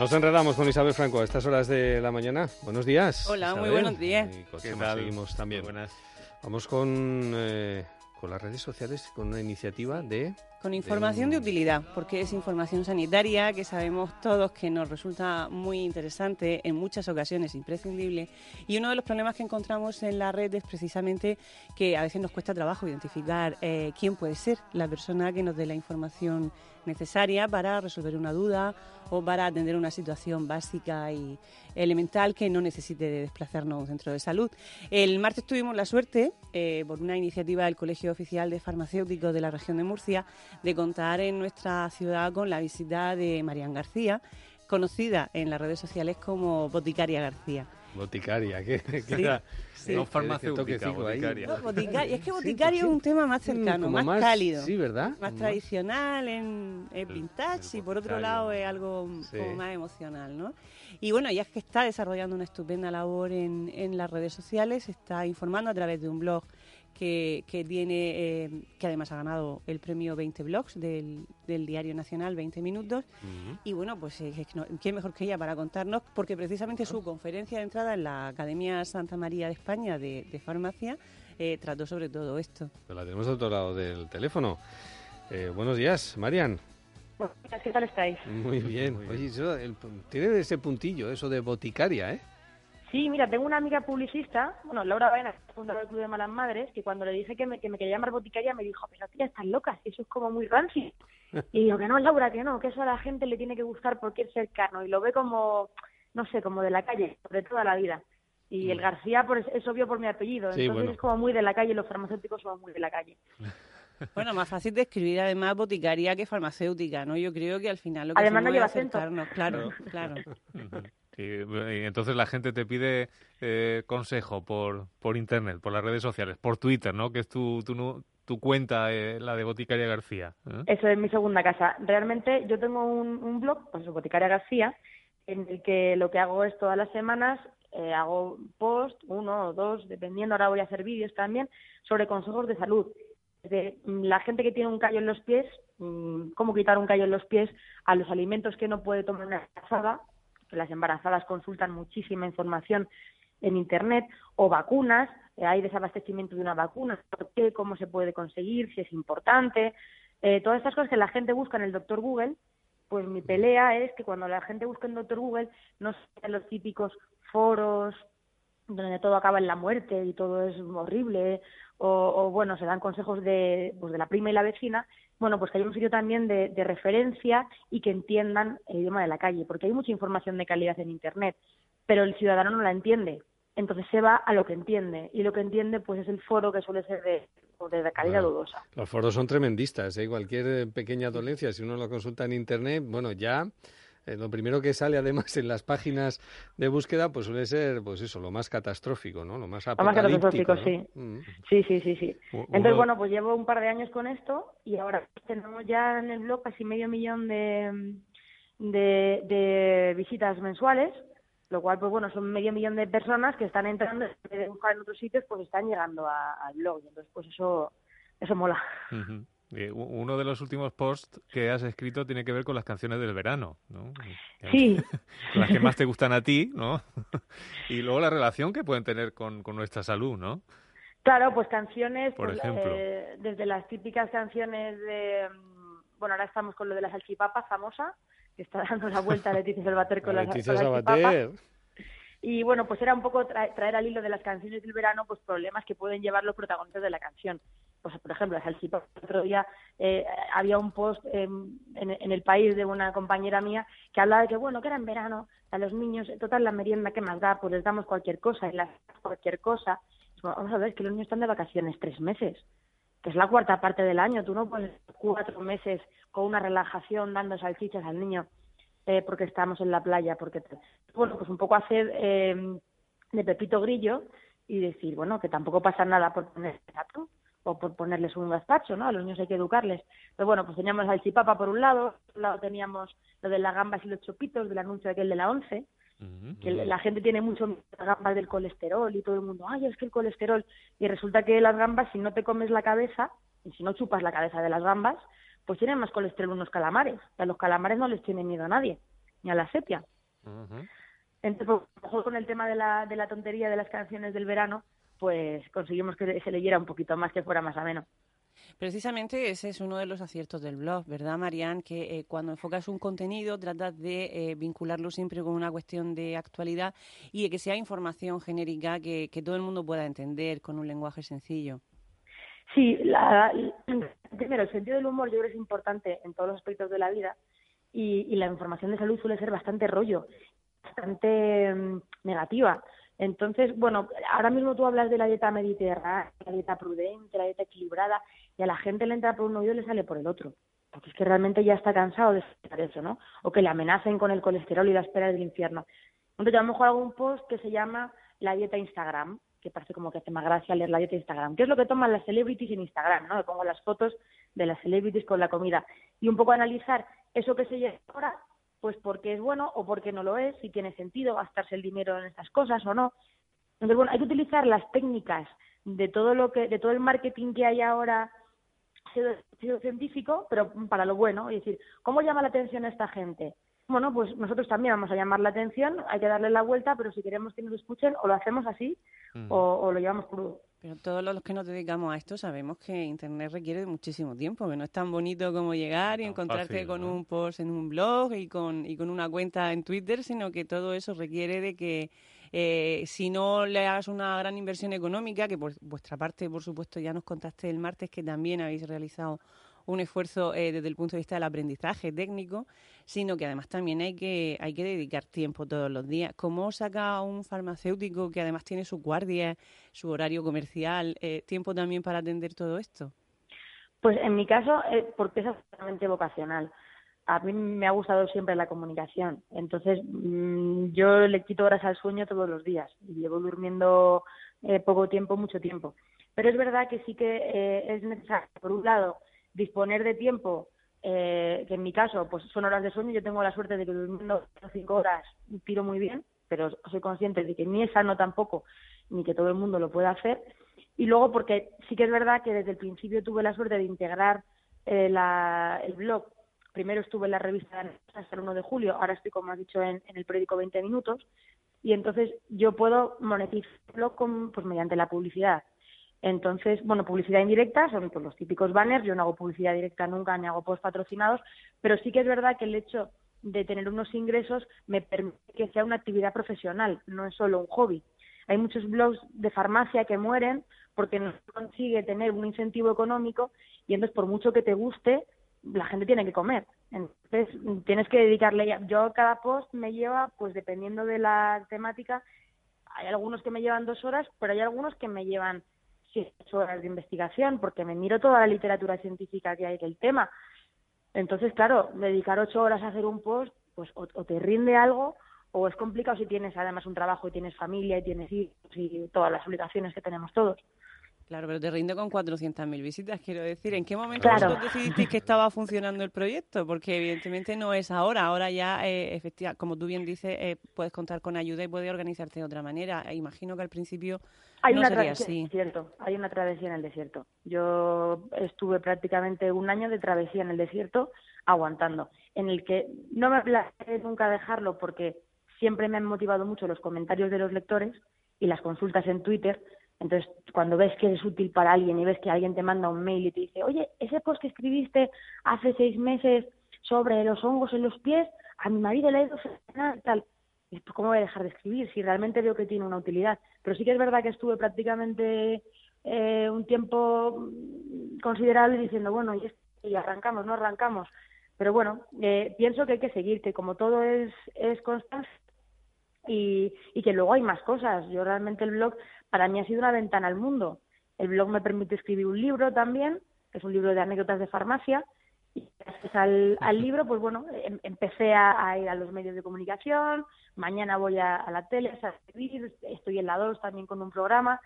Nos enredamos con Isabel Franco a estas horas de la mañana. Buenos días. Hola, muy buenos días. Y con seguimos también. Buenas. Vamos con, eh, con las redes sociales, con una iniciativa de... Con información de, utilidad, porque es información sanitaria que sabemos todos que nos resulta muy interesante, en muchas ocasiones imprescindible. Y uno de los problemas que encontramos en la red es precisamente que a veces nos cuesta trabajo identificar eh, quién puede ser la persona que nos dé la información necesaria para resolver una duda o para atender una situación básica y elemental que no necesite de desplazarnos a un centro de salud. El martes tuvimos la suerte, eh, por una iniciativa del Colegio Oficial de Farmacéuticos de la región de Murcia, de contar en nuestra ciudad con la visita de Marian García, conocida en las redes sociales como Boticaria García. Boticaria, ¿qué, sí, No farmacéutica, boticaria. Es que boticario es un tema más cercano, más, cálido. Sí, ¿verdad? Más, tradicional en, vintage y por otro lado es algo como más emocional, ¿no? Y bueno, ya es que está desarrollando una estupenda labor en, en las redes sociales, está informando a través de un blog que, que tiene, eh, que además ha ganado el premio 20 Blogs del, del Diario Nacional 20 Minutos. Y bueno, pues eh, ¿qué mejor que ella para contarnos? Porque precisamente su conferencia de entrada en la Academia Santa María de España de, Farmacia eh, trató sobre todo esto. La tenemos al otro lado del teléfono. buenos días, Marian. ¿qué tal estáis? Muy bien. Oye, tiene ese puntillo, eso de boticaria, ¿eh? Sí, mira, tengo una amiga publicista, bueno, Laura Baena, fundadora del Club de Malas Madres, que cuando le dije que me, que me quería llamar boticaria me dijo, pero tía, estás loca, eso es como muy rancio. Y digo que no, Laura, que no, que eso a la gente le tiene que gustar porque es cercano y lo ve como, no sé, como de la calle, de toda la vida. Y el mm. García pues, es obvio por mi apellido, entonces es como muy de la calle, los farmacéuticos son muy de la calle. Bueno, más fácil de escribir además boticaria que farmacéutica, ¿no? Yo creo que al final lo que además no lleva acercarnos, claro, claro. Y, entonces la gente te pide eh, consejo por, por internet, por las redes sociales, por Twitter, ¿no? Que es tu, tu, tu cuenta, eh, la de Boticaria García. ¿eh? Eso es mi segunda casa. Realmente yo tengo un, un blog, pues Boticaria García, en el que lo que hago es todas las semanas hago post, uno o dos, dependiendo, ahora voy a hacer vídeos también, sobre consejos de salud. De la gente que tiene un callo en los pies, mm, cómo quitar un callo en los pies, a los alimentos que no puede tomar una casada, las embarazadas consultan muchísima información en Internet, o vacunas, eh, hay desabastecimiento de una vacuna, ¿por qué? ¿Cómo se puede conseguir? Si es importante. Eh, todas estas cosas que la gente busca en el doctor Google, pues mi pelea es que cuando la gente busca en doctor Google no sean los típicos foros donde todo acaba en la muerte y todo es horrible, o, bueno, se dan consejos de, pues de la prima y la vecina, bueno, pues que haya un sitio también de, referencia y que entiendan el idioma de la calle, porque hay mucha información de calidad en Internet, pero el ciudadano no la entiende. Entonces se va a lo que entiende, y lo que entiende pues es el foro que suele ser de, de calidad dudosa. Los foros son tremendistas, ¿eh? cualquier pequeña dolencia, si uno lo consulta en Internet, bueno, ya eh, lo primero que sale además en las páginas de búsqueda pues suele ser pues eso lo más catastrófico no lo más apocalíptico sí. Mm. sí sí sí sí. Entonces bueno pues llevo un par de años con esto y ahora tenemos ya en el blog casi medio millón de de, de visitas mensuales lo cual pues bueno son medio millón de personas que están entrando en buscar en otros sitios pues están llegando al blog. Entonces pues eso eso mola eh, uno de los últimos posts que has escrito tiene que ver con las canciones del verano, ¿no? Sí. las que más te gustan a ti, ¿no? y luego la relación que pueden tener con, con nuestra salud, ¿no? Claro, pues canciones, Por pues, ejemplo. Eh, desde las típicas canciones de, mm, bueno, ahora estamos con lo de la salchipapa famosa, que está dando la vuelta a Leticia Salvater con la, Leticia Salvater. Y bueno, pues era un poco traer al hilo de las canciones del verano, pues problemas que pueden llevar los protagonistas de la canción pues por ejemplo, el otro día eh, había un post en, el país de una compañera mía que hablaba de que, bueno, que era en verano, a los niños, total, la merienda que más da, pues les damos cualquier cosa, y las cualquier cosa. vamos a ver, que los niños están de vacaciones tres meses. que es la cuarta parte del año. Tú no puedes cuatro meses con una relajación dando salchichas al niño eh, porque estamos en la playa. porque Bueno, pues un poco hacer eh, de Pepito Grillo y decir, bueno, que tampoco pasa nada por ponerles gato o por ponerles un gazpacho, ¿no? A los niños hay que educarles. Pero bueno, pues teníamos al chipapa por un lado, por otro lado teníamos lo de las gambas y los chopitos, del anuncio aquel de la once, que la gente tiene mucho miedo las gambas del colesterol y todo el mundo, ay, es que el colesterol. Y resulta que las gambas, si no te comes la cabeza, y si no chupas la cabeza de las gambas, pues tienen más colesterol unos calamares. a los calamares no les tiene miedo a nadie, ni a la sepia. Entonces, pues, con el tema de la, de la tontería de las canciones del verano, pues conseguimos que se leyera un poquito más, que fuera más ameno. Precisamente ese es uno de los aciertos del blog, ¿verdad, Marian? Que eh, cuando enfocas un contenido tratas de eh, vincularlo siempre con una cuestión de actualidad y de que sea información genérica que, todo el mundo pueda entender con un lenguaje sencillo. Sí, la, primero, el sentido del humor yo creo que es importante en todos los aspectos de la vida y, y la información de salud suele ser bastante rollo, bastante mm, negativa. Entonces, bueno, ahora mismo tú hablas de la dieta mediterránea, la dieta prudente, la dieta equilibrada, y a la gente le entra por un oído y le sale por el otro. Porque es que realmente ya está cansado de escuchar eso, ¿no? O que le amenacen con el colesterol y la espera del infierno. Entonces, a lo mejor hago un post que se llama la dieta Instagram, que parece como que hace más gracia leer la dieta Instagram. ¿Qué es lo que toman las celebrities en Instagram? ¿no? Le pongo las fotos de las celebrities con la comida. Y un poco analizar eso que se lleva ahora pues porque es bueno o porque no lo es, si tiene sentido gastarse el dinero en estas cosas o no. Entonces, bueno, hay que utilizar las técnicas de todo lo que, de todo el marketing que hay ahora científico, pero para lo bueno, es decir, ¿cómo llama la atención a esta gente? Bueno, pues nosotros también vamos a llamar la atención, hay que darle la vuelta, pero si queremos que nos escuchen, o lo hacemos así, o, o lo llevamos crudo. Pero todos los que nos dedicamos a esto sabemos que Internet requiere de muchísimo tiempo, que no es tan bonito como llegar y encontrarte con un post en un blog y con, y con una cuenta en Twitter, sino que todo eso requiere de que eh, si no le hagas una gran inversión económica, que por vuestra parte, por supuesto, ya nos contaste el martes que también habéis realizado un esfuerzo eh, desde el punto de vista del aprendizaje técnico, sino que además también hay que, hay que dedicar tiempo todos los días. ¿Cómo saca un farmacéutico que además tiene su guardia, su horario comercial, eh, tiempo también para atender todo esto? Pues en mi caso, eh, porque es absolutamente vocacional. A mí me ha gustado siempre la comunicación. Entonces, mm, yo le quito horas al sueño todos los días y llevo durmiendo eh, poco tiempo, mucho tiempo. Pero es verdad que sí que es necesario, por un lado, disponer de tiempo, eh, que en mi caso pues son horas de sueño, yo tengo la suerte de que durmiendo cinco horas tiro muy bien, pero soy consciente de que ni es sano tampoco, ni que todo el mundo lo puede hacer. Y luego porque sí que es verdad que desde el principio tuve la suerte de integrar eh, la, el blog. Primero estuve en la revista hasta el 1 de julio, ahora estoy, como has dicho, en, el periódico 20 Minutos. Y entonces yo puedo monetizar el blog con, pues, mediante la publicidad. Entonces, bueno, publicidad indirecta son pues, los típicos banners. Yo no hago publicidad directa nunca ni hago post patrocinados, pero sí que es verdad que el hecho de tener unos ingresos me permite que sea una actividad profesional, no es solo un hobby. Hay muchos blogs de farmacia que mueren porque no consigue tener un incentivo económico y entonces por mucho que te guste, la gente tiene que comer. Entonces tienes que dedicarle. Yo cada post me lleva, pues dependiendo de la temática, hay algunos que me llevan dos horas, pero hay algunos que me llevan siete horas de investigación, porque me miro toda la literatura científica que hay del tema. Entonces, claro, dedicar ocho horas a hacer un post, pues o, te rinde algo o es complicado si tienes además un trabajo y tienes familia y tienes hijos y todas las obligaciones que tenemos todos. Claro, pero te rinde con 400.000 visitas, quiero decir. ¿En qué momento claro. decidisteis que estaba funcionando el proyecto? Porque evidentemente no es ahora. Ahora ya, eh, efectivamente, como tú bien dices, eh, puedes contar con ayuda y puedes organizarte de otra manera. E imagino que al principio hay no una sería así. En el desierto. Hay una travesía en el desierto. Yo estuve prácticamente un año de travesía en el desierto aguantando, en el que no me place nunca dejarlo porque siempre me han motivado mucho los comentarios de los lectores y las consultas en Twitter entonces, cuando ves que es útil para alguien y ves que alguien te manda un mail y te dice, oye, ese post que escribiste hace seis meses sobre los hongos en los pies, a mi marido le ha ido tal. Y pues, ¿cómo voy a dejar de escribir si realmente veo que tiene una utilidad? Pero sí que es verdad que estuve prácticamente eh, un tiempo considerable diciendo, bueno, y, y arrancamos, no arrancamos. Pero bueno, eh, pienso que hay que seguir, que como todo es, es y que luego hay más cosas. Yo realmente el blog para mí ha sido una ventana al mundo. El blog me permite escribir un libro también, que es un libro de anécdotas de farmacia. Y gracias al, al libro, pues bueno, em, empecé a, ir a los medios de comunicación, mañana voy a, la tele a escribir, estoy en la 2 también con un programa,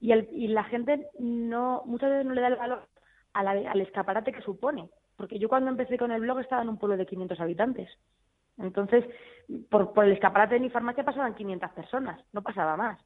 y, el, y la gente no muchas veces no le da el valor al escaparate que supone, porque yo cuando empecé con el blog estaba en un pueblo de 500 habitantes. Entonces, por, por el escaparate de mi farmacia pasaban 500 personas, no pasaba más.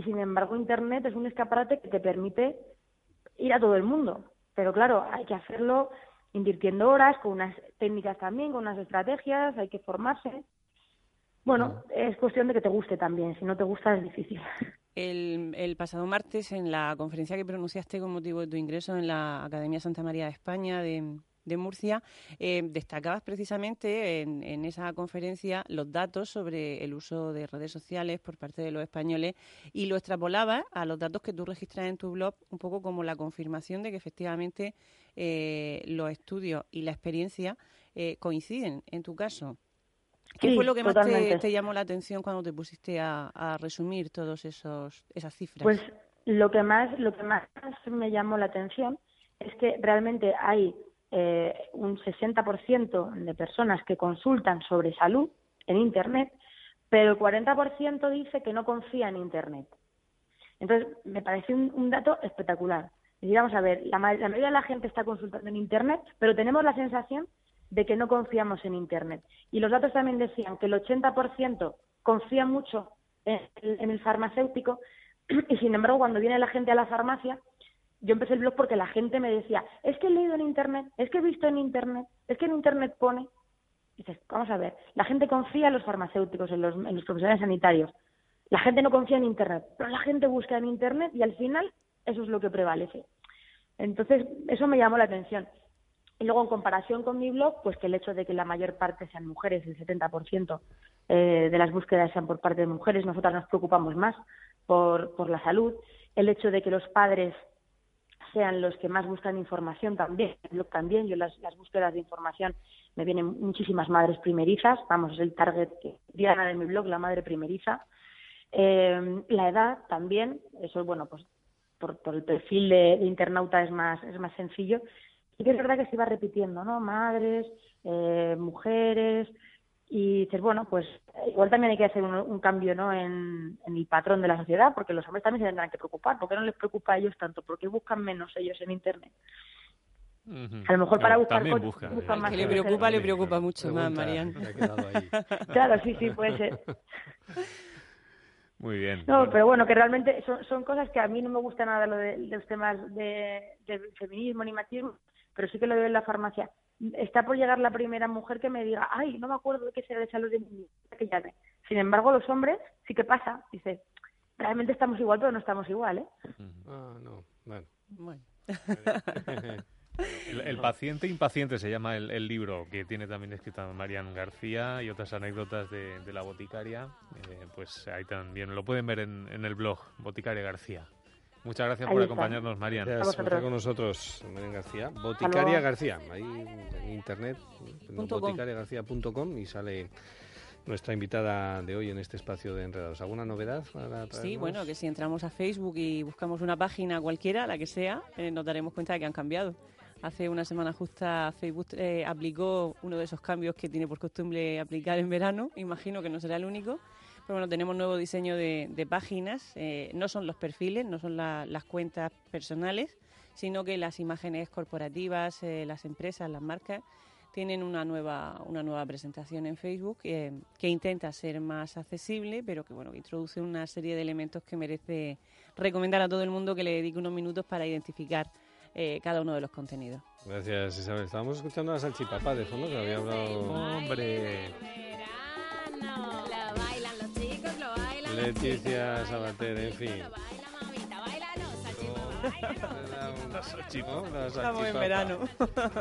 Y sin embargo, Internet es un escaparate que te permite ir a todo el mundo. Pero claro, hay que hacerlo invirtiendo horas, con unas técnicas también, con unas estrategias, hay que formarse. Bueno, es cuestión de que te guste también. Si no te gusta, es difícil. El, el, pasado martes, en la conferencia que pronunciaste con motivo de tu ingreso en la Academia Santa María de España de, de Murcia, eh, destacabas precisamente en, esa conferencia los datos sobre el uso de redes sociales por parte de los españoles y lo extrapolabas a los datos que tú registras en tu blog, un poco como la confirmación de que efectivamente eh, los estudios y la experiencia eh, coinciden en tu caso. ¿Qué fue lo que más te, llamó la atención cuando te pusiste a, a resumir todas esas cifras? Pues lo que más lo que más me llamó la atención es que realmente hay eh, un 60% de personas que consultan sobre salud en Internet, pero el 40% dice que no confía en Internet. Entonces, me parece un, dato espectacular. Y vamos a ver, la, mayoría de la gente está consultando en Internet, pero tenemos la sensación de que no confiamos en Internet. Y los datos también decían que el 80% confía mucho en el farmacéutico y, sin embargo, cuando viene la gente a la farmacia, yo empecé el blog porque la gente me decía, es que he leído en Internet, es que he visto en Internet, es que en Internet pone. Y dices, vamos a ver, la gente confía en los farmacéuticos, en los, en los profesionales sanitarios. La gente no confía en Internet, pero la gente busca en Internet y al final eso es lo que prevalece. Entonces, eso me llamó la atención. Y luego, en comparación con mi blog, pues que el hecho de que la mayor parte sean mujeres, el 70% eh, de las búsquedas sean por parte de mujeres, nosotras nos preocupamos más por, por la salud. El hecho de que los padres sean los que más buscan información también, también, yo las, las búsquedas de información me vienen muchísimas madres primerizas, vamos, es el target que Diana de mi blog, la madre primeriza. Eh, la edad también, eso bueno, pues por, por el perfil de, internauta es más, es más sencillo. Y es verdad que se iba repitiendo, ¿no? Madres, eh, mujeres, y dices, bueno, pues igual también hay que hacer un, cambio ¿no? En, el patrón de la sociedad, porque los hombres también se tendrán que preocupar. ¿Por qué no les preocupa a ellos tanto? ¿Por qué buscan menos ellos en Internet? A lo mejor para buscar buscan, que le preocupa, le preocupa mucho más, Marian. claro, sí, sí, puede ser. Muy bien. No, pero bueno, que realmente son, son cosas que a mí no me gusta nada lo de, los temas de, de feminismo ni machismo, pero sí que lo veo en la farmacia está por llegar la primera mujer que me diga, ay, no me acuerdo de qué será de salud de mi que llame. Sin embargo, los hombres sí que pasa. Dice, realmente estamos igual, pero no estamos igual, ¿eh? Ah, no, bueno. bueno. El, paciente impaciente se llama el, libro que tiene también escrito Marian García y otras anécdotas de, la boticaria. Eh, pues ahí también lo pueden ver en, en el blog Boticaria García. Muchas gracias por acompañarnos, Marian. Gracias por estar con nosotros, Marian García. Boticaria García, ahí en internet, boticariagarcía.com y sale nuestra invitada de hoy en este espacio de Enredados. ¿Alguna novedad para Sí, bueno, que si entramos a Facebook y buscamos una página cualquiera, la que sea, eh, nos daremos cuenta de que han cambiado. Hace una semana justa Facebook eh, aplicó uno de esos cambios que tiene por costumbre aplicar en verano. Imagino que no será el único bueno, tenemos nuevo diseño de, páginas. Eh, no son los perfiles, no son las cuentas personales, sino que las imágenes corporativas, eh, las empresas, las marcas tienen una nueva, una nueva presentación en Facebook eh, que intenta ser más accesible, pero que bueno, introduce una serie de elementos que merece recomendar a todo el mundo que le dedique unos minutos para identificar cada uno de los contenidos. Gracias, Isabel. Estábamos escuchando a Salchipapa de fondo que había hablado. ¡Hombre! Leticia Sabater, en fin. Estamos en verano.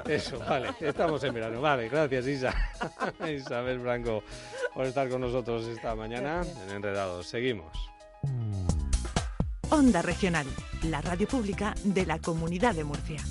Eso, vale, estamos en verano. Vale, gracias Isa. Isabel Blanco por estar con nosotros esta mañana en Enredados. Seguimos. Onda Regional, la radio pública de la Comunidad de Murcia.